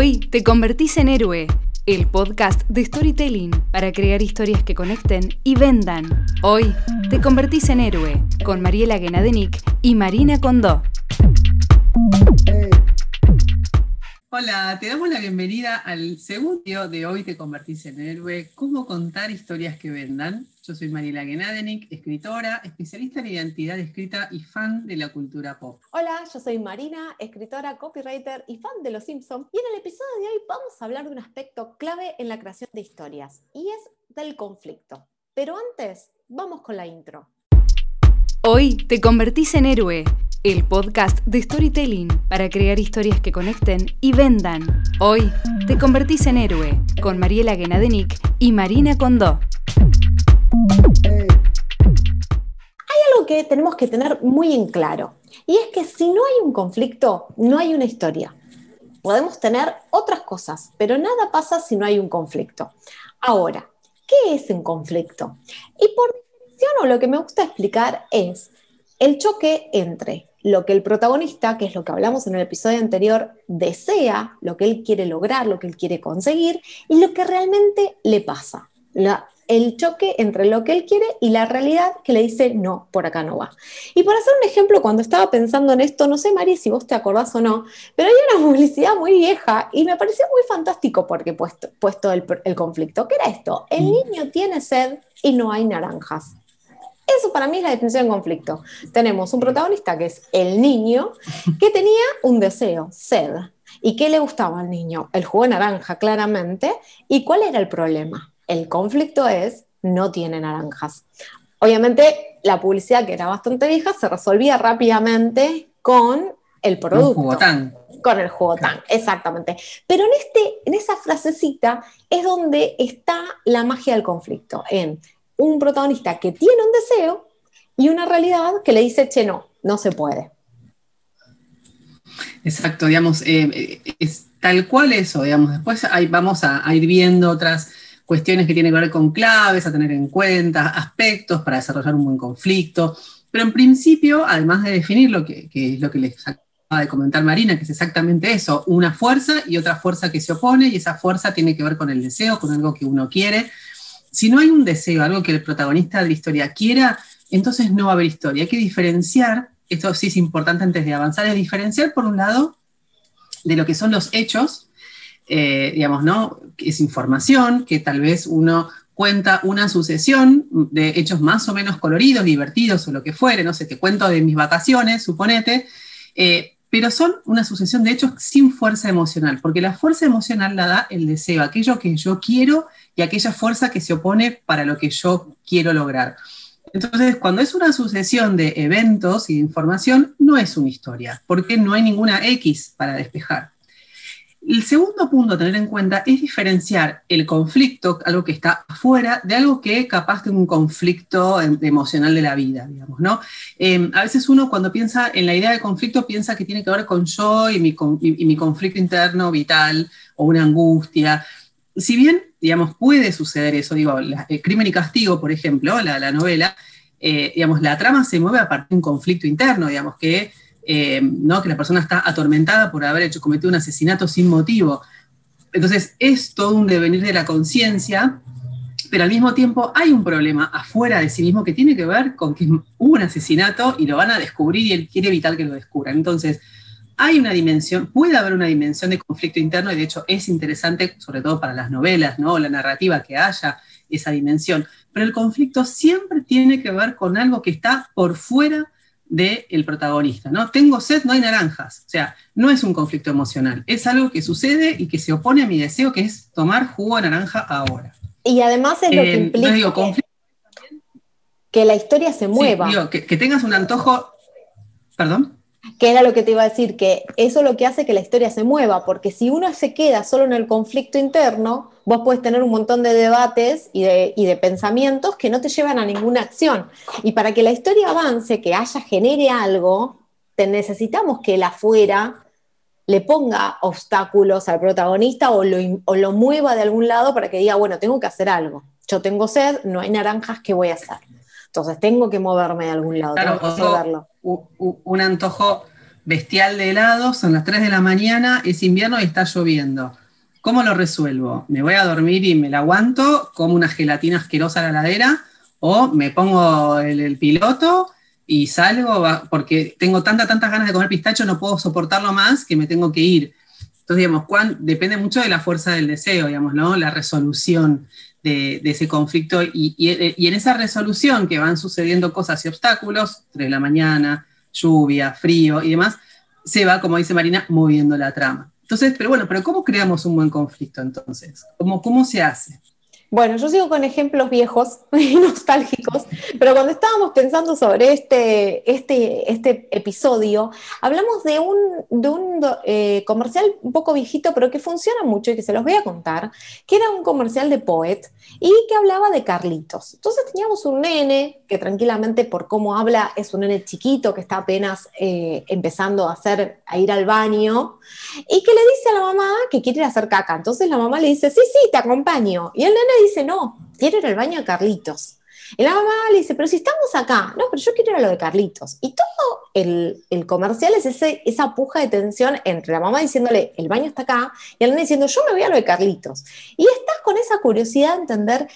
Hoy te convertís en héroe, el podcast de storytelling para crear historias que conecten y vendan. Hoy te convertís en héroe con Mariela Genadenic y Marina Condó. Hola, te damos la bienvenida al segundo video de Hoy te convertís en héroe, cómo contar historias que vendan. Yo soy Mariela Genadenik, escritora, especialista en identidad escrita y fan de la cultura pop. Hola, yo soy Marina, escritora, copywriter y fan de Los Simpsons. Y en el episodio de hoy vamos a hablar de un aspecto clave en la creación de historias, y es del conflicto. Pero antes, vamos con la intro. Hoy te convertís en héroe el podcast de storytelling para crear historias que conecten y vendan. Hoy te convertís en héroe con Mariela Genadenic y Marina Condó. Hay algo que tenemos que tener muy en claro y es que si no hay un conflicto, no hay una historia. Podemos tener otras cosas, pero nada pasa si no hay un conflicto. Ahora, ¿qué es un conflicto? Y por definición, lo que me gusta explicar es el choque entre lo que el protagonista, que es lo que hablamos en el episodio anterior, desea, lo que él quiere lograr, lo que él quiere conseguir, y lo que realmente le pasa. el choque entre lo que él quiere y la realidad que le dice, no, por acá no va. Y para hacer un ejemplo, cuando estaba pensando en esto, no sé, Mari, si vos te acordás o no, pero hay una publicidad muy vieja y me pareció muy fantástico porque puesto, puesto el, el conflicto. ¿Qué era esto? El mm. niño tiene sed y no hay naranjas. Eso para mí es la definición de conflicto. Tenemos un protagonista que es el niño, que tenía un deseo, sed. ¿Y qué le gustaba al niño? El jugo de naranja, claramente. ¿Y cuál era el problema? El conflicto es, no tiene naranjas. Obviamente, la publicidad, que era bastante vieja, se resolvía rápidamente con el producto. Con el jugo tan, exactamente. Pero en, este, en esa frasecita es donde está la magia del conflicto, en un protagonista que tiene un deseo y una realidad que le dice, che, no, no se puede. Exacto, digamos, eh, eh, es tal cual eso, digamos, después ahí vamos a, ir viendo otras cuestiones que tienen que ver con claves, a tener en cuenta, aspectos para desarrollar un buen conflicto, pero en principio, además de definir lo que, que es lo que les acaba de comentar Marina, que es exactamente eso, una fuerza y otra fuerza que se opone, y esa fuerza tiene que ver con el deseo, con algo que uno quiere, si no hay un deseo, algo que el protagonista de la historia quiera, entonces no va a haber historia. Hay que diferenciar, esto sí es importante antes de avanzar, es diferenciar por un lado de lo que son los hechos, eh, digamos, ¿no? Es información que tal vez uno cuenta una sucesión de hechos más o menos coloridos, divertidos o lo que fuere, no sé, te cuento de mis vacaciones, suponete, eh, pero son una sucesión de hechos sin fuerza emocional, porque la fuerza emocional la da el deseo, aquello que yo quiero y aquella fuerza que se opone para lo que yo quiero lograr. Entonces, cuando es una sucesión de eventos y de información, no es una historia, porque no hay ninguna X para despejar. El segundo punto a tener en cuenta es diferenciar el conflicto, algo que está afuera, de algo que capaz de un conflicto emocional de la vida, digamos, ¿no? Em, a veces uno cuando piensa en la idea de conflicto piensa que tiene que ver con yo y mi, y mi conflicto interno vital o una angustia. Si bien digamos, puede suceder eso. Digo, el Crimen y Castigo, por ejemplo, la, novela, eh, digamos, la trama se mueve a partir de un conflicto interno, digamos, que, eh, ¿no? que la persona está atormentada por haber hecho, cometido un asesinato sin motivo. Entonces, es todo un devenir de la conciencia, pero al mismo tiempo hay un problema afuera de sí mismo que tiene que ver con que hubo un asesinato y lo van a descubrir y él quiere evitar que lo descubran. Entonces, hay una dimensión, puede haber una dimensión de conflicto interno y de hecho es interesante, sobre todo para las novelas, ¿no? la narrativa, que haya esa dimensión. Pero el conflicto siempre tiene que ver con algo que está por fuera del protagonista, ¿no? Tengo sed, no hay naranjas. O sea, no es un conflicto emocional, es algo que sucede y que se opone a mi deseo, que es tomar jugo de naranja ahora. Y además es lo que eh, implica que, la historia se mueva. que tengas un antojo, perdón que era lo que te iba a decir, que eso es lo que hace que la historia se mueva, porque si uno se queda solo en el conflicto interno, vos puedes tener un montón de debates y de, pensamientos que no te llevan a ninguna acción. Y para que la historia avance, que haya, genere algo, te necesitamos que el afuera le ponga obstáculos al protagonista o lo, o lo mueva de algún lado para que diga, bueno, tengo que hacer algo. Yo tengo sed, no hay naranjas, ¿qué voy a hacer? Entonces tengo que moverme de algún lado, tengo que un antojo bestial de helado, son las 3 de la mañana, es invierno y está lloviendo. ¿Cómo lo resuelvo? ¿Me voy a dormir y me la aguanto? ¿Como una gelatina asquerosa a la ladera? ¿O me pongo el, piloto y salgo? Porque tengo tanta, tantas ganas de comer pistacho, no puedo soportarlo más que me tengo que ir. Entonces, digamos, depende mucho de la fuerza del deseo, digamos, ¿no? La resolución de, ese conflicto. Y, en esa resolución que van sucediendo cosas y obstáculos, 3 de la mañana, lluvia, frío y demás, se va, como dice Marina, moviendo la trama. Entonces, pero bueno, pero ¿cómo creamos un buen conflicto entonces? ¿Cómo, cómo se hace? Bueno, yo sigo con ejemplos viejos y nostálgicos, pero cuando estábamos pensando sobre este, este, este episodio, hablamos de un, de un eh, comercial un poco viejito, pero que funciona mucho y que se los voy a contar, que era un comercial de Poet y que hablaba de Carlitos. Entonces teníamos un nene que tranquilamente por cómo habla es un nene chiquito que está apenas eh, empezando a, hacer, a ir al baño y que le dice a la mamá que quiere ir a hacer caca. Entonces la mamá le dice, sí, sí, te acompaño. Y el nene dice, no, quiero ir al baño de Carlitos. Y la mamá le dice, pero si estamos acá, no, pero yo quiero ir a lo de Carlitos. Y todo el, comercial es ese, esa puja de tensión entre la mamá diciéndole, el baño está acá, y el nene diciendo, yo me voy a lo de Carlitos. Y estás con esa curiosidad de entender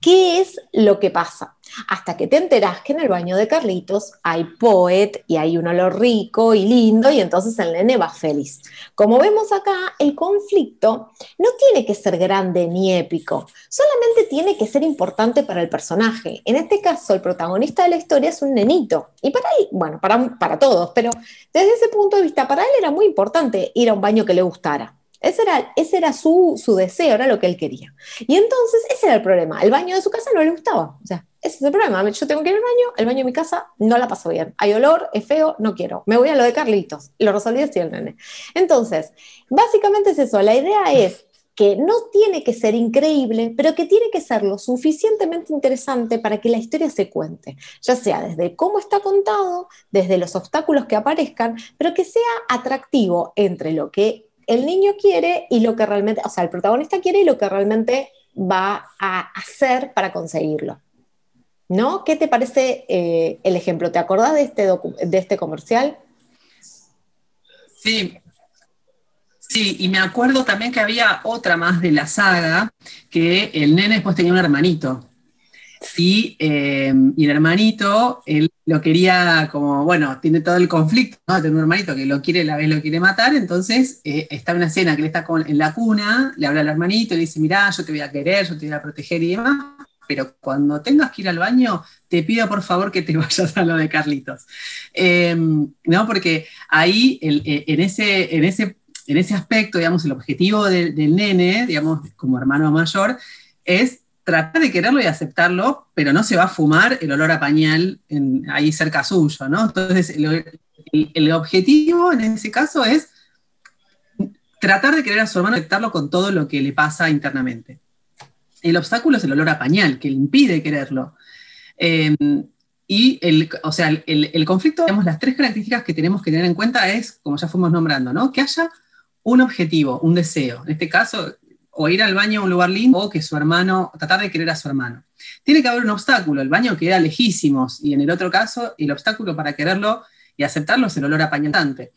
qué es lo que pasa. Hasta que te enterás que en el baño de Carlitos hay poet y hay un olor rico y lindo y entonces el nene va feliz. Como vemos acá, el conflicto no tiene que ser grande ni épico, solamente tiene que ser importante para el personaje. En este caso, el protagonista de la historia es un nenito. Y para él, bueno, para, para todos, pero desde ese punto de vista, para él era muy importante ir a un baño que le gustara. Ese era, ese era su, su, deseo, era lo que él quería. Y entonces ese era el problema. El baño de su casa no le gustaba. O sea, ese es el problema. Yo tengo que ir al baño, el baño de mi casa no la paso bien. Hay olor, es feo, no quiero. Me voy a lo de Carlitos. Lo resolví así el nene. Entonces, básicamente es eso. La idea es que no tiene que ser increíble, pero que tiene que ser lo suficientemente interesante para que la historia se cuente, ya sea desde cómo está contado, desde los obstáculos que aparezcan, pero que sea atractivo entre lo que el niño quiere y lo que realmente, o sea, el protagonista quiere y lo que realmente va a hacer para conseguirlo. ¿No? ¿Qué te parece eh, el ejemplo? ¿Te acordás de este, de este comercial? Sí, Sí, y me acuerdo también que había otra más de la saga, que el nene después tenía un hermanito. Y, eh, y, el hermanito, él lo quería como, bueno, tiene todo el conflicto, ¿no? Tiene un hermanito que lo quiere, la vez lo quiere matar, entonces eh, está en una escena que él está con, en la cuna, le habla al hermanito le dice, mirá, yo te voy a querer, yo te voy a proteger y demás, pero cuando tengas que ir al baño, te pido por favor que te vayas a lo de Carlitos. Em, ¿No? Porque ahí, eh, en, ese, en, ese, en ese aspecto, digamos, el objetivo del nene, digamos, como hermano mayor, es tratar de quererlo y aceptarlo, pero no se va a fumar el olor a pañal ahí cerca suyo, ¿no? Entonces, el, objetivo en ese caso es tratar de querer a su hermano aceptarlo con todo lo que le pasa internamente. El obstáculo es el olor a pañal, que le impide quererlo. Em, y el, o sea, el, conflicto, digamos, las tres características que tenemos que tener en cuenta es, como ya fuimos nombrando, ¿no? Que haya un objetivo, un deseo. En este caso, o ir al baño a un lugar lindo o que su hermano, tratar de querer a su hermano. Tiene que haber un obstáculo, el baño queda lejísimos y en el otro caso el obstáculo para quererlo y aceptarlo es el olor apañantante.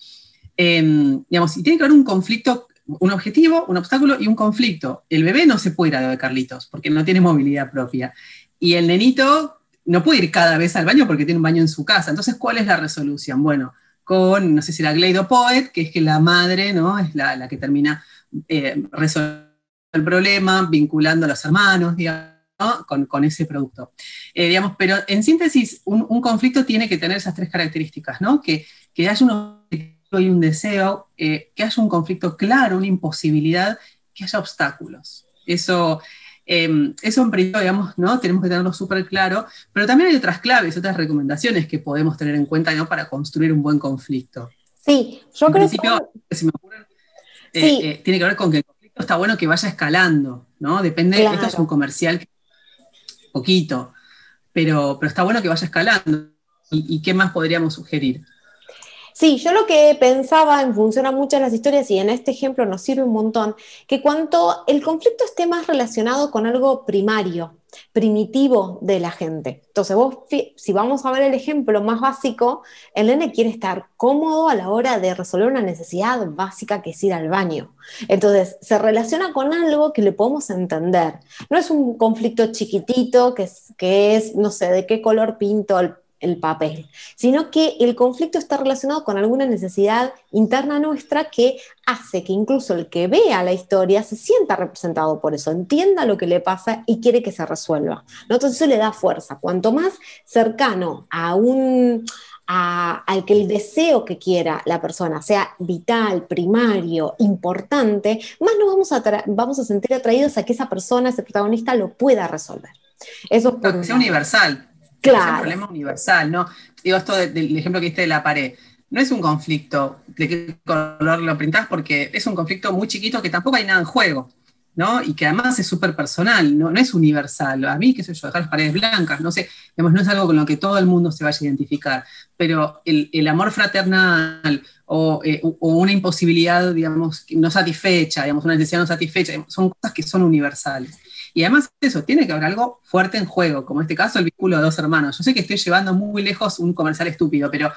Em, digamos, y tiene que haber un conflicto, un objetivo, un obstáculo y un conflicto. El bebé no se puede ir a Carlitos porque no tiene movilidad propia. Y el nenito no puede ir cada vez al baño porque tiene un baño en su casa. Entonces, ¿cuál es la resolución? Bueno, con, no sé si la Gleido Poet, que es que la madre, ¿no? Es la, que termina eh, resolviendo el problema, vinculando a los hermanos, digamos, con, ese producto. Eh, digamos, pero en síntesis, un, conflicto tiene que tener esas tres características, ¿no? Que, que haya un objetivo y un deseo, eh, que haya un conflicto claro, una imposibilidad, que haya obstáculos. Eso, eh, eso en principio, digamos, ¿no? Tenemos que tenerlo súper claro, pero también hay otras claves, otras recomendaciones que podemos tener en cuenta, ¿no? Para construir un buen conflicto. Sí, yo creo que... Si me ocurren, tiene que ver con que está bueno que vaya escalando, ¿no? Depende, esto es un comercial poquito, pero, pero está bueno que vaya escalando. ¿Y, qué más podríamos sugerir? Sí, yo lo que pensaba en función a muchas de las historias y en este ejemplo nos sirve un montón, que cuanto el conflicto esté más relacionado con algo primario, primitivo de la gente. Entonces, vos, si vamos a ver el ejemplo más básico, el nene quiere estar cómodo a la hora de resolver una necesidad básica que es ir al baño. Entonces, se relaciona con algo que le podemos entender. No es un conflicto chiquitito que es, que es no sé, de qué color pinto el el papel, sino que el conflicto está relacionado con alguna necesidad interna nuestra que hace que incluso el que vea la historia se sienta representado por eso, entienda lo que le pasa y quiere que se resuelva. Entonces eso le da fuerza. Cuanto más cercano a un, al que el deseo que quiera la persona sea vital, primario, importante, más nos vamos a, vamos a sentir atraídos a que esa persona, ese protagonista, lo pueda resolver. Eso es universal. Claro. Es un problema universal, ¿no? Digo, esto del ejemplo que diste de la pared. No es un conflicto de qué color lo pintás, porque es un conflicto muy chiquito que tampoco hay nada en juego, ¿no? Y que además es súper personal, ¿no? no es universal. A mí, qué sé yo, dejar las paredes blancas, no sé, digamos, no es algo con lo que todo el mundo se vaya a identificar, pero el, amor fraternal o, eh, o, una imposibilidad, digamos, no satisfecha, digamos, una necesidad no satisfecha, son cosas que son universales. Y además eso, tiene que haber algo fuerte en juego, como en este caso el vínculo de dos hermanos. Yo sé que estoy llevando muy lejos un comercial estúpido, pero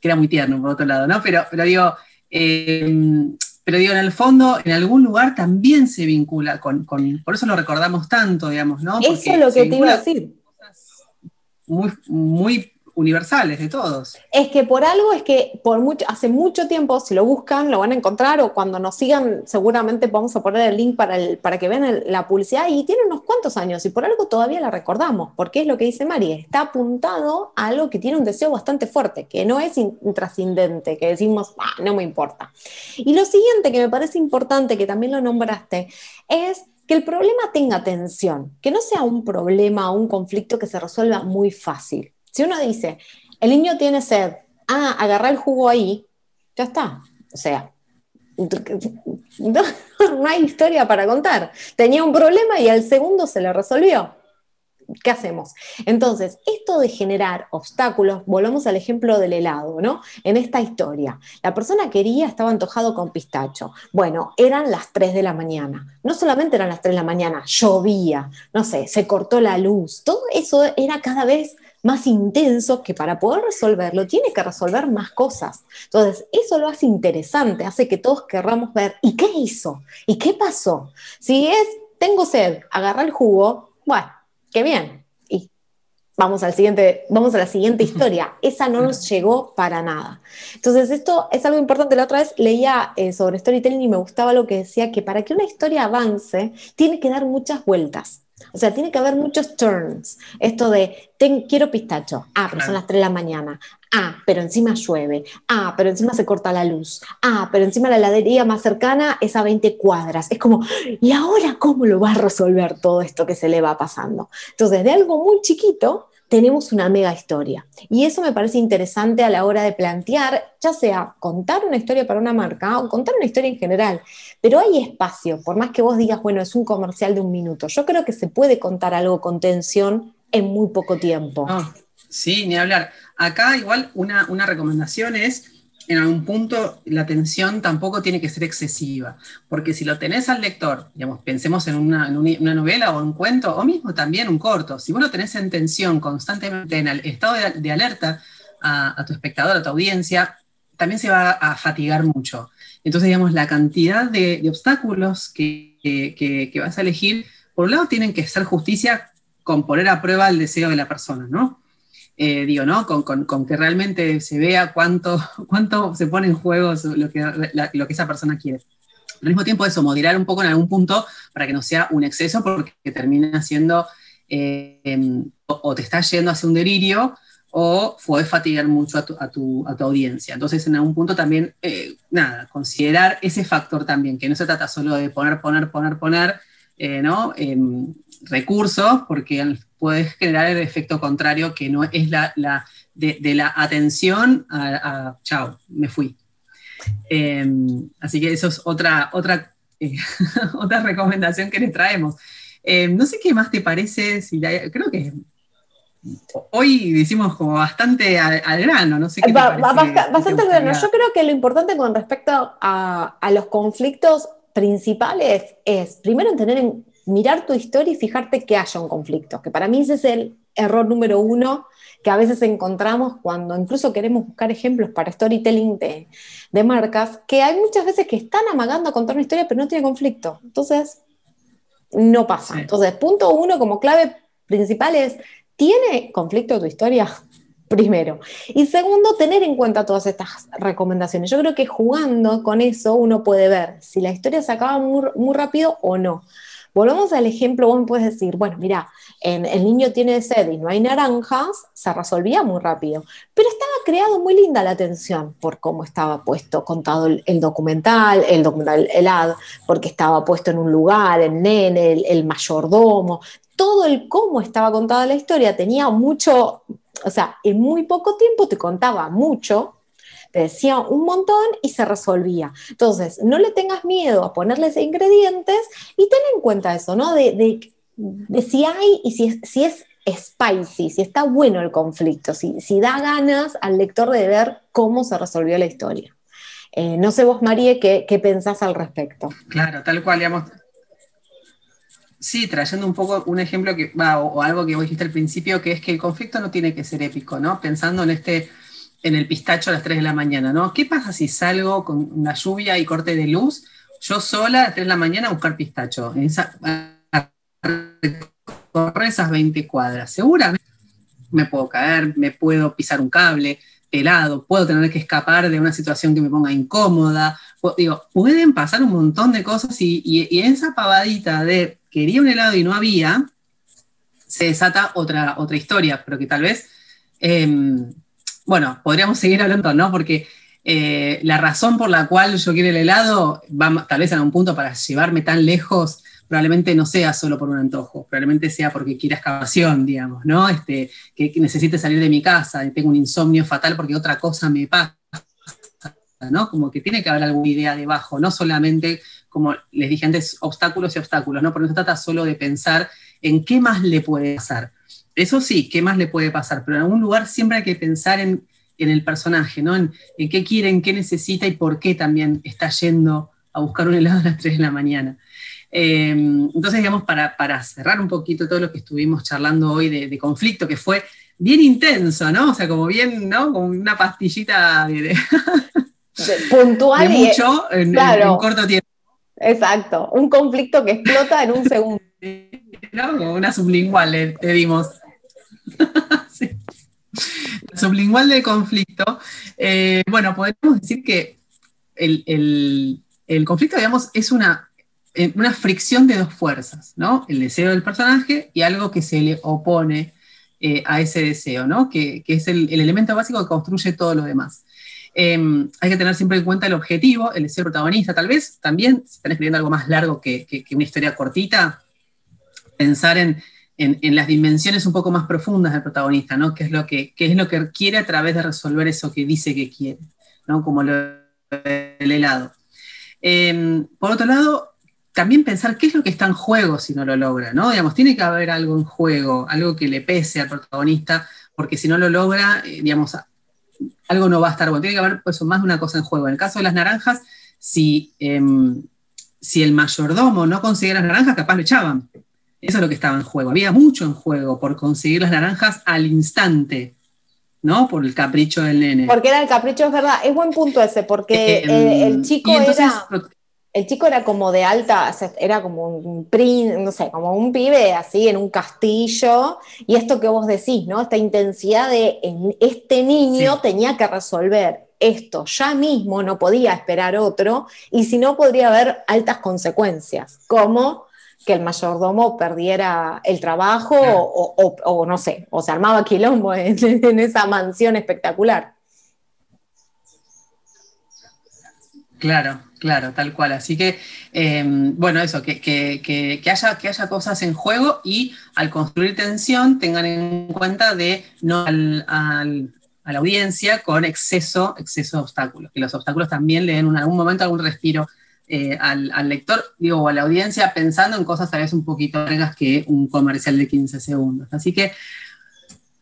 que era muy tierno por otro lado, ¿no? Pero, pero digo, em, pero digo, en el fondo, en algún lugar también se vincula con, por eso lo recordamos tanto, digamos, ¿no? eso es lo que te iba a decir. Muy, muy universales de todos. Es que por algo es que por mucho, hace mucho tiempo, si lo buscan, lo van a encontrar o cuando nos sigan, seguramente vamos a poner el link para, el, para que vean la publicidad y tiene unos cuantos años y por algo todavía la recordamos, porque es lo que dice Mari, está apuntado a algo que tiene un deseo bastante fuerte, que no es intrascendente, que decimos, ah, no me importa. Y lo siguiente que me parece importante, que también lo nombraste, es que el problema tenga atención, que no sea un problema o un conflicto que se resuelva muy fácil. Si uno dice, el niño tiene sed, ah, agarra el jugo ahí, ya está. O sea, no, hay historia para contar. Tenía un problema y al segundo se le resolvió. ¿Qué hacemos? Entonces, esto de generar obstáculos, volvamos al ejemplo del helado, ¿no? En esta historia, la persona quería, estaba antojado con pistacho. Bueno, eran las 3 de la mañana. No solamente eran las 3 de la mañana, llovía, no sé, se cortó la luz. Todo eso era cada vez más intenso que para poder resolverlo tiene que resolver más cosas. Entonces, eso lo hace interesante, hace que todos querramos ver, ¿y qué hizo? ¿Y qué pasó? Si es, tengo sed, agarra el jugo, bueno, qué bien. Y vamos, al siguiente, vamos a la siguiente historia. Esa no nos llegó para nada. Entonces, esto es algo importante. La otra vez leía eh, sobre storytelling y me gustaba lo que decía, que para que una historia avance, tiene que dar muchas vueltas. O sea, tiene que haber muchos turns. Esto de, quiero pistacho. Ah, pero son las 3 de la mañana. Ah, pero encima llueve. Ah, pero encima se corta la luz. Ah, pero encima la heladería más cercana es a 20 cuadras. Es como, ¿y ahora cómo lo va a resolver todo esto que se le va pasando? Entonces, de algo muy chiquito, tenemos una mega historia. Y eso me parece interesante a la hora de plantear, ya sea contar una historia para una marca o contar una historia en general. Pero hay espacio, por más que vos digas, bueno, es un comercial de un minuto. Yo creo que se puede contar algo con tensión en muy poco tiempo. sí, ni hablar. Acá igual una, una recomendación es en algún punto la tensión tampoco tiene que ser excesiva, porque si lo tenés al lector, digamos, pensemos en una, novela o un cuento, o mismo también un corto, si vos lo tenés en tensión constantemente, en el estado de, alerta a, tu espectador, a tu audiencia, también se va a fatigar mucho. Entonces, digamos, la cantidad de, obstáculos que, que vas a elegir, por un lado, tienen que ser justicia con poner a prueba el deseo de la persona, ¿no? Eh, digo, ¿no? Con, que realmente se vea cuánto, cuánto se pone en juego lo que, lo que esa persona quiere. Al mismo tiempo eso, moderar un poco en algún punto para que no sea un exceso porque termina siendo eh, em, o, te está yendo hacia un delirio o puede fatigar mucho a tu, audiencia. Entonces, en algún punto también, eh, nada, considerar ese factor también, que no se trata solo de poner, poner, poner, poner, ¿no? Recursos, porque puedes generar el efecto contrario, que no es la, de, la atención a, chao, me fui. Em, así que eso es otra, otra, eh, otra recomendación que les traemos. Em, no sé qué más te parece, si creo que hoy decimos como bastante al, grano, no sé qué. bastante al grano. Yo creo que lo importante con respecto a, los conflictos principales es, primero, tener en, mirar tu historia y fijarte que haya un conflicto, que para mí ese es el error número uno que a veces encontramos cuando incluso queremos buscar ejemplos para storytelling de, de marcas, que hay muchas veces que están amagando a contar una historia pero no tiene conflicto. Entonces, no pasa. Entonces, punto uno como clave principal es, ¿tiene conflicto tu historia? Primero. Y segundo, tener en cuenta todas estas recomendaciones. Yo creo que jugando con eso uno puede ver si la historia se acaba muy, muy rápido o no. Volvamos al ejemplo, vos me puedes decir, bueno, mira, El niño tiene sed y no hay naranjas, se resolvía muy rápido, pero estaba creado muy linda la atención por cómo estaba puesto, contado el, documental, el documental, el ad, porque estaba puesto en un lugar, el nene, el, mayordomo, todo el cómo estaba contada la historia tenía mucho, o sea, en muy poco tiempo te contaba mucho decía un montón y se resolvía. Entonces, no le tengas miedo a ponerles ingredientes y ten en cuenta eso, ¿no? De, si hay y si es, si es spicy, si está bueno el conflicto, si, si da ganas al lector de ver cómo se resolvió la historia. Eh, no sé vos, María, ¿qué, ¿qué, pensás al respecto? Claro, tal cual, digamos. Sí, trayendo un poco un ejemplo que, o, algo que vos dijiste al principio, que es que el conflicto no tiene que ser épico, ¿no? Pensando en este en el pistacho a las 3 de la mañana, ¿no? ¿Qué pasa si salgo con una lluvia y corte de luz, yo sola a las 3 de la mañana a buscar pistacho? Esa, correr esas 20 cuadras. Seguramente me puedo caer, me puedo pisar un cable, helado, puedo tener que escapar de una situación que me ponga incómoda. Digo, pueden pasar un montón de cosas y, y, esa pavadita de quería un helado y no había, se desata otra, otra historia, pero que tal vez em, bueno, podríamos seguir hablando, ¿no? Porque eh, la razón por la cual yo quiero el helado, va, tal vez en un punto para llevarme tan lejos, probablemente no sea solo por un antojo, probablemente sea porque quiera excavación, digamos, ¿no? Este, que, necesite salir de mi casa, y tengo un insomnio fatal porque otra cosa me pasa, ¿no? Como que tiene que haber alguna idea debajo, no solamente, como les dije antes, obstáculos y obstáculos, ¿no? Porque no se trata solo de pensar en qué más le puede pasar eso sí, ¿qué más le puede pasar? Pero en algún lugar siempre hay que pensar en, el personaje, ¿no? En, qué quiere, en qué necesita y por qué también está yendo a buscar un helado a las 3 de la mañana. Em, entonces, digamos, para, cerrar un poquito todo lo que estuvimos charlando hoy de, conflicto, que fue bien intenso, ¿no? O sea, como bien, ¿no? Como una pastillita de, puntual de mucho en, un corto tiempo. Exacto, un conflicto que explota en un segundo. ¿No? Como una sublingual le dimos. Sublingual de conflicto. Eh, bueno, podemos decir que el, conflicto, digamos, es una, eh, una, fricción de dos fuerzas, ¿no? El deseo del personaje y algo que se le opone eh, a ese deseo, ¿no? Que, es el, elemento básico que construye todo lo demás. Em, hay que tener siempre en cuenta el objetivo, el deseo protagonista, tal vez también, si están escribiendo algo más largo que una historia cortita, pensar en en, las dimensiones un poco más profundas del protagonista, ¿no? ¿Qué es, lo que, es lo que quiere a través de resolver eso que dice que quiere, ¿no? Como lo, el helado. Em, por otro lado, también pensar qué es lo que está en juego si no lo logra, ¿no? Digamos, tiene que haber algo en juego, algo que le pese al protagonista, porque si no lo logra, eh, digamos, algo no va a estar bueno. Tiene que haber pues, más de una cosa en juego. En el caso de las naranjas, si, em, si el mayordomo no conseguía las naranjas, capaz lo echaban. Eso es lo que estaba en juego. Había mucho en juego por conseguir las naranjas al instante, ¿no? Por el capricho del nene. Porque era el capricho, es verdad. Es buen punto ese, porque eh, el, chico era. El chico era como de alta, era como un príncipe, no sé, como un pibe así en un castillo. Y esto que vos decís, ¿no? Esta intensidad de este niño tenía que resolver esto ya mismo, no podía esperar otro, y si no podría haber altas consecuencias, como que el mayordomo perdiera el trabajo o, no sé, o se armaba quilombo en, esa mansión espectacular. Claro, claro, tal cual. Así que, em, bueno, eso, que, haya, que haya cosas en juego y al construir tensión tengan en cuenta de no a la audiencia con exceso, exceso de obstáculos, que los obstáculos también le den en algún momento algún respiro eh, al, lector, digo, o a la audiencia pensando en cosas a veces un poquito largas que un comercial de 15 segundos. Así que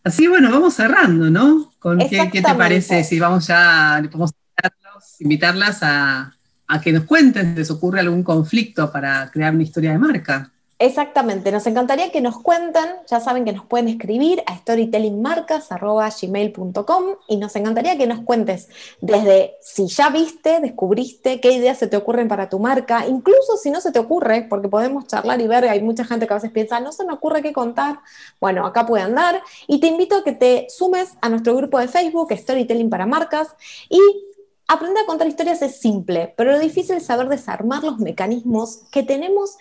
Así bueno, vamos cerrando, ¿no? ¿Con qué, qué, te parece? Si vamos ya, podemos invitarlas a, a que nos cuenten si les ocurre algún conflicto para crear una historia de marca. Exactamente, nos encantaría que nos cuenten, ya saben que nos pueden escribir a storytellingmarcas.gmail.com y nos encantaría que nos cuentes desde si ya viste, descubriste, qué ideas se te ocurren para tu marca, incluso si no se te ocurre, porque podemos charlar y ver, hay mucha gente que a veces piensa, no se me ocurre qué contar, bueno, acá puede andar, y te invito a que te sumes a nuestro grupo de Facebook, Storytelling para Marcas, y Aprender a contar historias es simple, pero lo difícil es saber desarmar los mecanismos que tenemos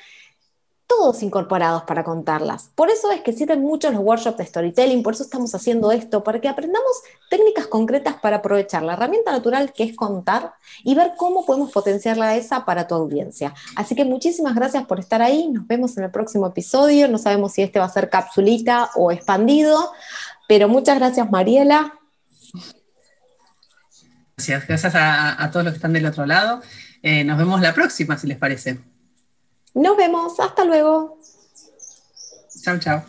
todos incorporados para contarlas. Por eso es que sirven mucho los workshops de storytelling, por eso estamos haciendo esto, para que aprendamos técnicas concretas para aprovechar la herramienta natural que es contar y ver cómo podemos potenciarla esa para tu audiencia. Así que muchísimas gracias por estar ahí, nos vemos en el próximo episodio, no sabemos si este va a ser capsulita o expandido, pero muchas gracias Mariela. Gracias, gracias a, todos los que están del otro lado. Eh, nos vemos la próxima, si les parece. Nos vemos, hasta luego. Chao, chao.